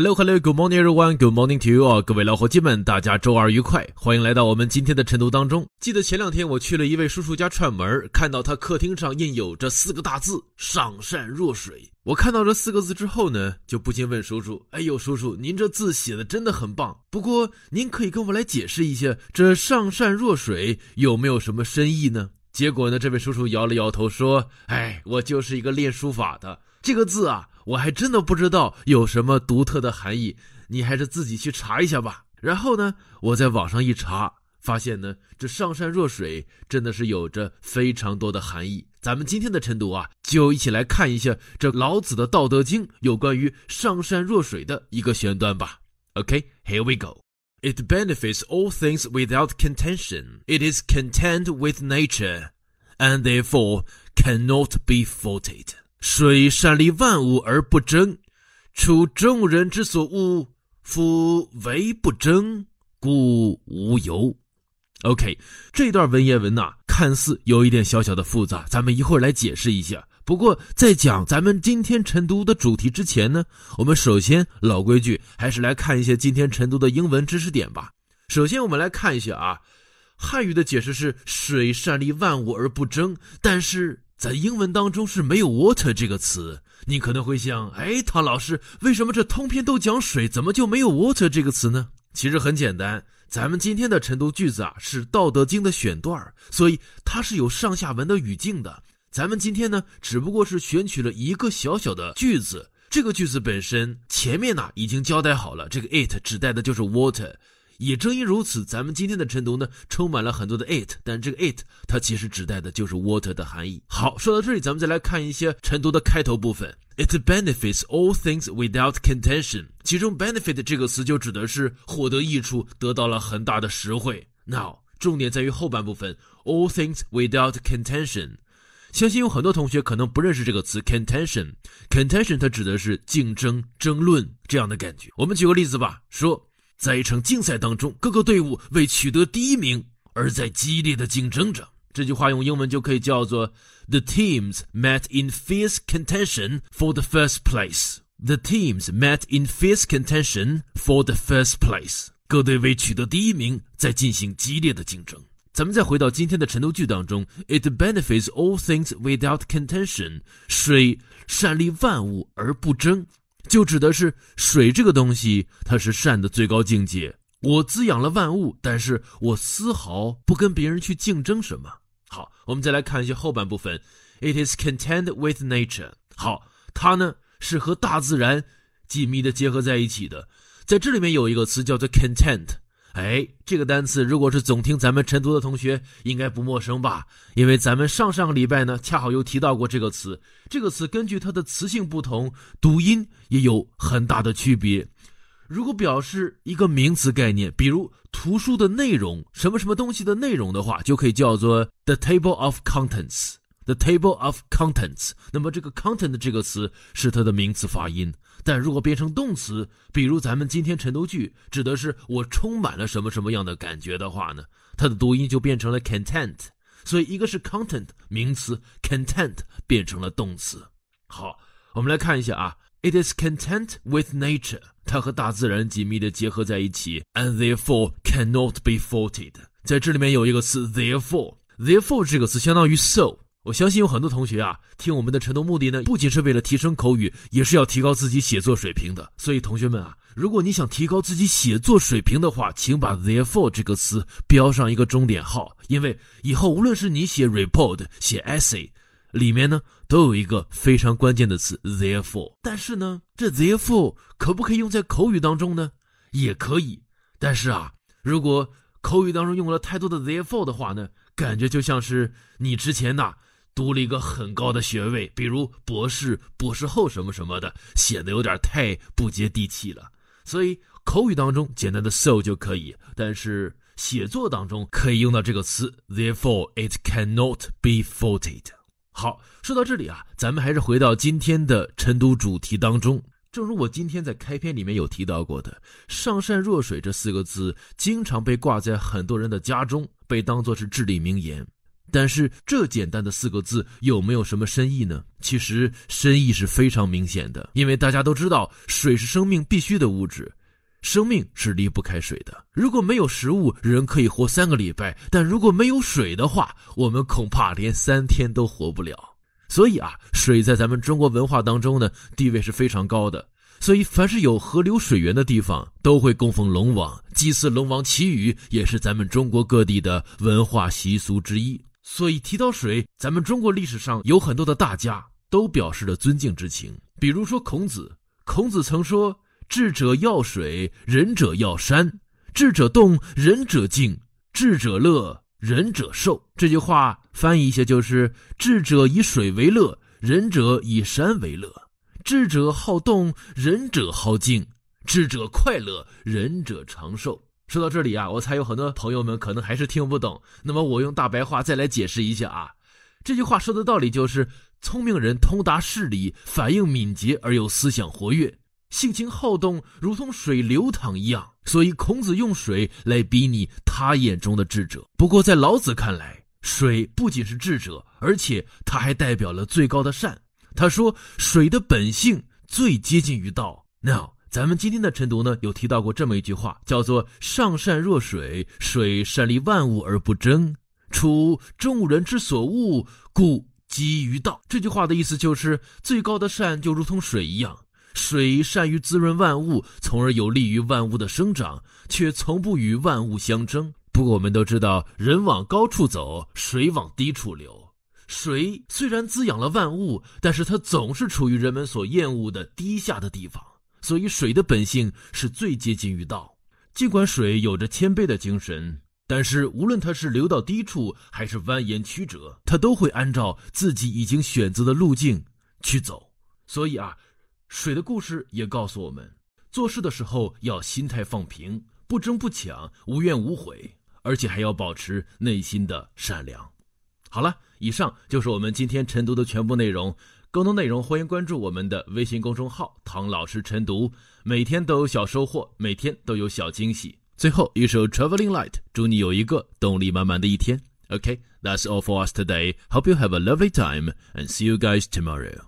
Hello, hello, good morning, everyone. Good morning to you all. 各位老伙计们，大家周二愉快！欢迎来到我们今天的晨读当中。记得前两天我去了一位叔叔家串门，看到他客厅上印有这四个大字“上善若水”。我看到这四个字之后呢，就不禁问叔叔：“哎呦，叔叔，您这字写的真的很棒。不过，您可以跟我来解释一下，这‘上善若水’有没有什么深意呢？”结果呢，这位叔叔摇了摇头说：“哎，我就是一个练书法的，这个字啊。”我还真的不知道有什么独特的含义，你还是自己去查一下吧。然后呢，我在网上一查，发现呢，这上善若水真的是有着非常多的含义。咱们今天的晨读啊，就一起来看一下这老子的《道德经》有关于上善若水的一个选段吧。OK，here we go. It benefits all things without contention. It is content with nature, and therefore cannot be faulted. 水善利万物而不争，处众人之所恶，夫唯不争，故无尤。OK，这段文言文呐，看似有一点小小的复杂，咱们一会儿来解释一下。不过在讲咱们今天晨读的主题之前呢，我们首先老规矩，还是来看一下今天晨读的英文知识点吧。首先我们来看一下啊，汉语的解释是“水善利万物而不争”，但是。在英文当中是没有 water 这个词，你可能会想，哎，唐老师，为什么这通篇都讲水，怎么就没有 water 这个词呢？其实很简单，咱们今天的晨读句子啊是《道德经》的选段，所以它是有上下文的语境的。咱们今天呢，只不过是选取了一个小小的句子，这个句子本身前面呢已经交代好了，这个 it 指代的就是 water。也正因如此，咱们今天的晨读呢，充满了很多的 it，但这个 it 它其实指代的就是 water 的含义。好，说到这里，咱们再来看一些晨读的开头部分。It benefits all things without contention，其中 benefit 这个词就指的是获得益处，得到了很大的实惠。Now，重点在于后半部分，all things without contention。相信有很多同学可能不认识这个词 contention，contention 它指的是竞争、争论这样的感觉。我们举个例子吧，说。在一场竞赛当中，各个队伍为取得第一名而在激烈的竞争着。这句话用英文就可以叫做：The teams met in fierce contention for the first place. The teams met in fierce contention for the first place. 各队为取得第一名在进行激烈的竞争。咱们再回到今天的晨读句当中：It benefits all things without contention. 水善利万物而不争。就指的是水这个东西，它是善的最高境界。我滋养了万物，但是我丝毫不跟别人去竞争什么。好，我们再来看一下后半部分。It is content with nature。好，它呢是和大自然紧密的结合在一起的。在这里面有一个词叫做 content。哎，这个单词如果是总听咱们晨读的同学，应该不陌生吧？因为咱们上上个礼拜呢，恰好又提到过这个词。这个词根据它的词性不同，读音也有很大的区别。如果表示一个名词概念，比如图书的内容，什么什么东西的内容的话，就可以叫做 the table of contents。The table of contents。那么这个 content 这个词是它的名词发音。但如果变成动词，比如咱们今天晨读句指的是我充满了什么什么样的感觉的话呢？它的读音就变成了 content。所以一个是 content 名词，content 变成了动词。好，我们来看一下啊，it is content with nature，它和大自然紧密的结合在一起，and therefore cannot be faulted。在这里面有一个词 therefore，therefore 这个词相当于 so。我相信有很多同学啊，听我们的晨读目的呢，不仅是为了提升口语，也是要提高自己写作水平的。所以同学们啊，如果你想提高自己写作水平的话，请把 therefore 这个词标上一个终点号，因为以后无论是你写 report、写 essay，里面呢都有一个非常关键的词 therefore。但是呢，这 therefore 可不可以用在口语当中呢？也可以。但是啊，如果口语当中用了太多的 therefore 的话呢，感觉就像是你之前呐。读了一个很高的学位，比如博士、博士后什么什么的，显得有点太不接地气了。所以口语当中简单的 so 就可以，但是写作当中可以用到这个词，therefore it cannot be faulted。好，说到这里啊，咱们还是回到今天的晨读主题当中。正如我今天在开篇里面有提到过的，“上善若水”这四个字经常被挂在很多人的家中，被当作是至理名言。但是这简单的四个字有没有什么深意呢？其实深意是非常明显的，因为大家都知道，水是生命必须的物质，生命是离不开水的。如果没有食物，人可以活三个礼拜；但如果没有水的话，我们恐怕连三天都活不了。所以啊，水在咱们中国文化当中呢，地位是非常高的。所以，凡是有河流水源的地方，都会供奉龙王，祭祀龙王祈雨，也是咱们中国各地的文化习俗之一。所以提到水，咱们中国历史上有很多的大家都表示了尊敬之情。比如说孔子，孔子曾说：“智者要水，仁者要山；智者动，仁者静；智者乐，仁者寿。”这句话翻译一下就是：智者以水为乐，仁者以山为乐；智者好动，仁者好静；智者快乐，仁者长寿。说到这里啊，我猜有很多朋友们可能还是听不懂。那么我用大白话再来解释一下啊。这句话说的道理就是：聪明人通达事理，反应敏捷而又思想活跃，性情好动，如同水流淌一样。所以孔子用水来比拟他眼中的智者。不过在老子看来，水不仅是智者，而且它还代表了最高的善。他说：“水的本性最接近于道。” ”No。咱们今天的晨读呢，有提到过这么一句话，叫做“上善若水，水善利万物而不争，处众人之所恶，故几于道”。这句话的意思就是，最高的善就如同水一样，水善于滋润万物，从而有利于万物的生长，却从不与万物相争。不过我们都知道，人往高处走，水往低处流。水虽然滋养了万物，但是它总是处于人们所厌恶的低下的地方。所以，水的本性是最接近于道。尽管水有着谦卑的精神，但是无论它是流到低处，还是蜿蜒曲折，它都会按照自己已经选择的路径去走。所以啊，水的故事也告诉我们，做事的时候要心态放平，不争不抢，无怨无悔，而且还要保持内心的善良。好了，以上就是我们今天晨读的全部内容。更多内容，欢迎关注我们的微信公众号“唐老师晨读”，每天都有小收获，每天都有小惊喜。最后一首《Traveling Light》，祝你有一个动力满满的一天。OK，that's all for us today. Hope you have a lovely time and see you guys tomorrow.